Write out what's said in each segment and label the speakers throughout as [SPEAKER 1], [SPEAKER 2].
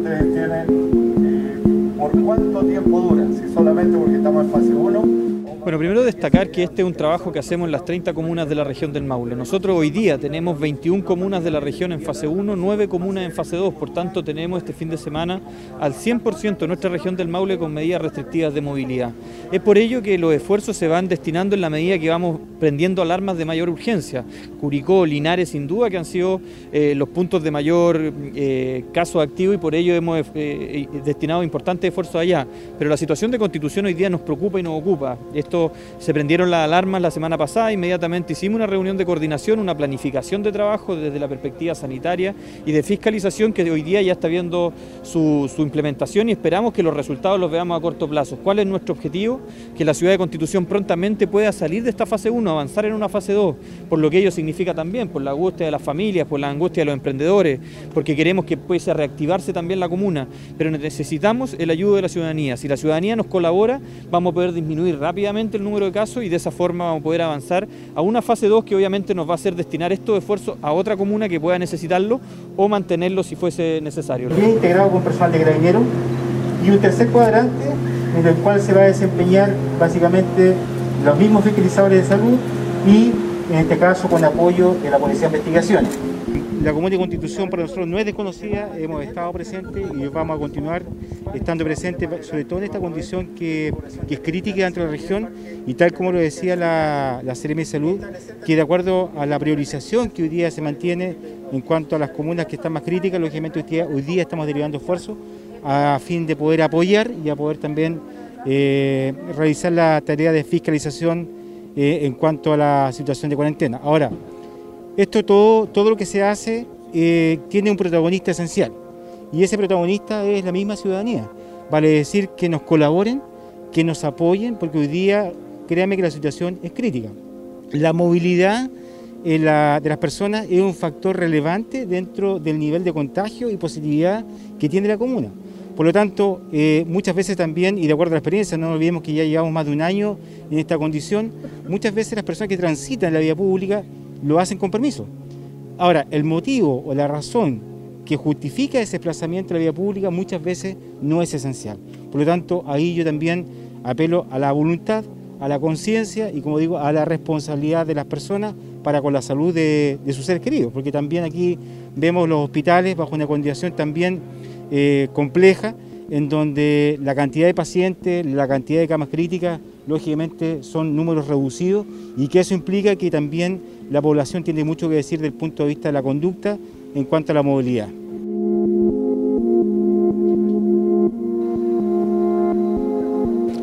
[SPEAKER 1] ustedes tienen, eh, por cuánto tiempo dura, si solamente porque estamos en fase 1
[SPEAKER 2] bueno, primero destacar que este es un trabajo que hacemos en las 30 comunas de la región del Maule. Nosotros hoy día tenemos 21 comunas de la región en fase 1, 9 comunas en fase 2, por tanto tenemos este fin de semana al 100% de nuestra región del Maule con medidas restrictivas de movilidad. Es por ello que los esfuerzos se van destinando en la medida que vamos prendiendo alarmas de mayor urgencia. Curicó, Linares, sin duda que han sido eh, los puntos de mayor eh, caso activo y por ello hemos eh, destinado importantes esfuerzos allá. Pero la situación de constitución hoy día nos preocupa y nos ocupa se prendieron las alarmas la semana pasada, inmediatamente hicimos una reunión de coordinación, una planificación de trabajo desde la perspectiva sanitaria y de fiscalización que hoy día ya está viendo su, implementación y esperamos que los resultados los veamos a corto plazo. ¿Cuál es nuestro objetivo? Que la ciudad de Constitución prontamente pueda salir de esta fase 1, avanzar en una fase 2, por lo que ello significa también, por la angustia de las familias, por la angustia de los emprendedores, porque queremos que pueda reactivarse también la comuna, pero necesitamos el ayudo de la ciudadanía. Si la ciudadanía nos colabora, vamos a poder disminuir rápidamente el número de casos y de esa forma vamos a poder avanzar a una fase 2 que obviamente nos va a hacer destinar estos esfuerzos a otra comuna que pueda necesitarlo o mantenerlo si fuese necesario.
[SPEAKER 1] Bien integrado con personal de carabinero y un tercer cuadrante en el cual se va a desempeñar básicamente los mismos fiscalizadores de salud y en este caso con apoyo de la Policía de Investigaciones. La Comuna de Constitución para nosotros no es desconocida, hemos estado presentes y vamos a continuar estando presentes, sobre todo en esta condición que, es crítica dentro de la región y tal como lo decía la, la CRM de Salud, que de acuerdo a la priorización que hoy día se mantiene en cuanto a las comunas que están más críticas, lógicamente hoy día, estamos derivando esfuerzos a fin de poder apoyar y a poder también eh, realizar la tarea de fiscalización eh, en cuanto a la situación de cuarentena. Ahora, esto todo, todo lo que se hace eh, tiene un protagonista esencial y ese protagonista es la misma ciudadanía. Vale decir que nos colaboren, que nos apoyen, porque hoy día, créanme que la situación es crítica. La movilidad de las personas es un factor relevante dentro del nivel de contagio y positividad que tiene la comuna. Por lo tanto, eh, muchas veces también, y de acuerdo a la experiencia, no olvidemos que ya llevamos más de un año en esta condición, muchas veces las personas que transitan la vía pública lo hacen con permiso. Ahora, el motivo o la razón que justifica ese desplazamiento a la vía pública muchas veces no es esencial. Por lo tanto, ahí yo también apelo a la voluntad, a la conciencia y, como digo, a la responsabilidad de las personas para con la salud de, sus seres queridos, porque también aquí vemos los hospitales bajo una condición también eh, compleja, en donde la cantidad de pacientes, la cantidad de camas críticas, lógicamente son números reducidos y que eso implica que también la población tiene mucho que decir desde el punto de vista de la conducta en cuanto a la movilidad.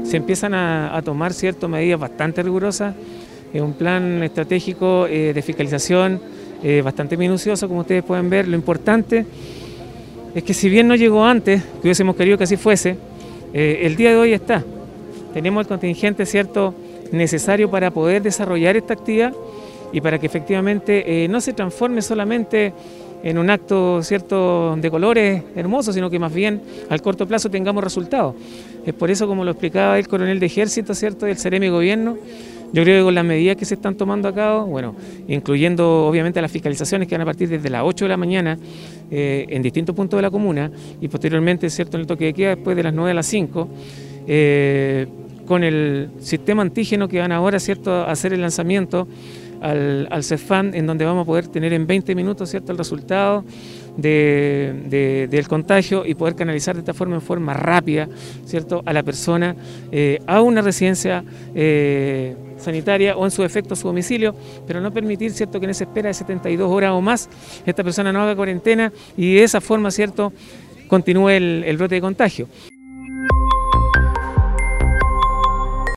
[SPEAKER 3] Se empiezan a, tomar ciertas medidas bastante rigurosas, un plan estratégico eh, de fiscalización eh, bastante minucioso, como ustedes pueden ver. Lo importante es que si bien no llegó antes, que hubiésemos querido que así fuese, eh, el día de hoy está. Tenemos el contingente cierto necesario para poder desarrollar esta actividad y para que efectivamente eh, no se transforme solamente en un acto cierto de colores hermosos, sino que más bien al corto plazo tengamos resultados. Es por eso, como lo explicaba el coronel de ejército, cierto, del Ceremi Gobierno, yo creo que con las medidas que se están tomando a cabo, bueno, incluyendo obviamente las fiscalizaciones que van a partir desde las 8 de la mañana eh, en distintos puntos de la comuna y posteriormente, cierto, en el toque de queda después de las 9 a las 5, eh, con el sistema antígeno que van ahora, cierto, a hacer el lanzamiento al, al CEFAN, en donde vamos a poder tener en 20 minutos cierto el resultado del contagio y poder canalizar de esta forma en forma rápida cierto a la persona eh, a una residencia eh, sanitaria o en su efecto su domicilio, pero no permitir cierto que en esa espera de 72 horas o más esta persona no haga cuarentena y de esa forma cierto continúe el brote de contagio.